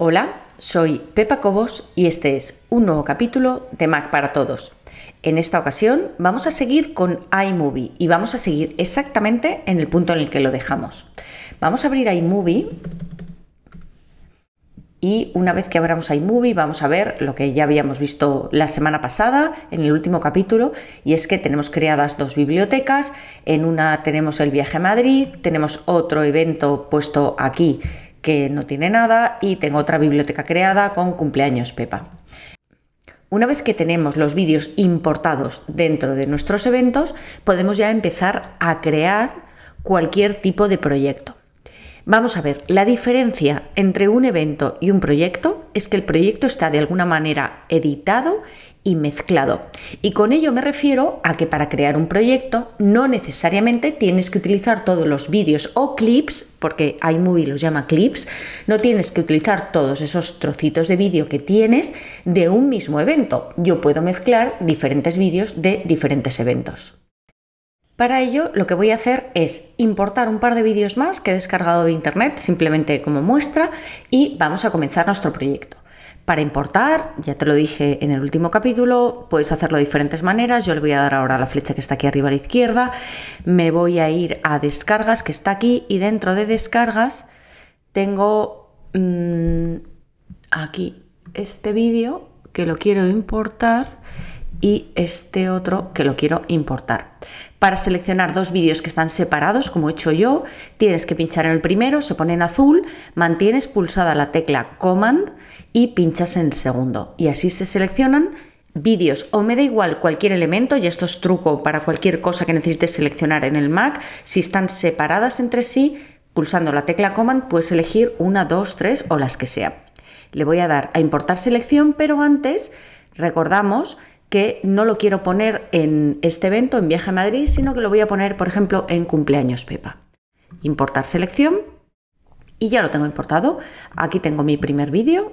Hola, soy Pepa Cobos y este es un nuevo capítulo de Mac para Todos. En esta ocasión vamos a seguir con iMovie y vamos a seguir exactamente en el punto en el que lo dejamos. Vamos a abrir iMovie y una vez que abramos iMovie vamos a ver lo que ya habíamos visto la semana pasada en el último capítulo y es que tenemos creadas dos bibliotecas, en una tenemos el viaje a Madrid, tenemos otro evento puesto aquí que no tiene nada y tengo otra biblioteca creada con cumpleaños Pepa. Una vez que tenemos los vídeos importados dentro de nuestros eventos, podemos ya empezar a crear cualquier tipo de proyecto. Vamos a ver, la diferencia entre un evento y un proyecto es que el proyecto está de alguna manera editado y mezclado. Y con ello me refiero a que para crear un proyecto no necesariamente tienes que utilizar todos los vídeos o clips, porque iMovie los llama clips, no tienes que utilizar todos esos trocitos de vídeo que tienes de un mismo evento. Yo puedo mezclar diferentes vídeos de diferentes eventos. Para ello lo que voy a hacer es importar un par de vídeos más que he descargado de internet simplemente como muestra y vamos a comenzar nuestro proyecto. Para importar, ya te lo dije en el último capítulo, puedes hacerlo de diferentes maneras. Yo le voy a dar ahora la flecha que está aquí arriba a la izquierda. Me voy a ir a descargas, que está aquí, y dentro de descargas tengo mm, aquí este vídeo que lo quiero importar y este otro que lo quiero importar. Para seleccionar dos vídeos que están separados, como he hecho yo, tienes que pinchar en el primero, se pone en azul, mantienes pulsada la tecla Command y pinchas en el segundo. Y así se seleccionan vídeos o me da igual cualquier elemento, y esto es truco para cualquier cosa que necesites seleccionar en el Mac, si están separadas entre sí, pulsando la tecla Command puedes elegir una, dos, tres o las que sea. Le voy a dar a importar selección, pero antes recordamos que no lo quiero poner en este evento, en Viaje a Madrid, sino que lo voy a poner, por ejemplo, en Cumpleaños Pepa. Importar selección y ya lo tengo importado. Aquí tengo mi primer vídeo.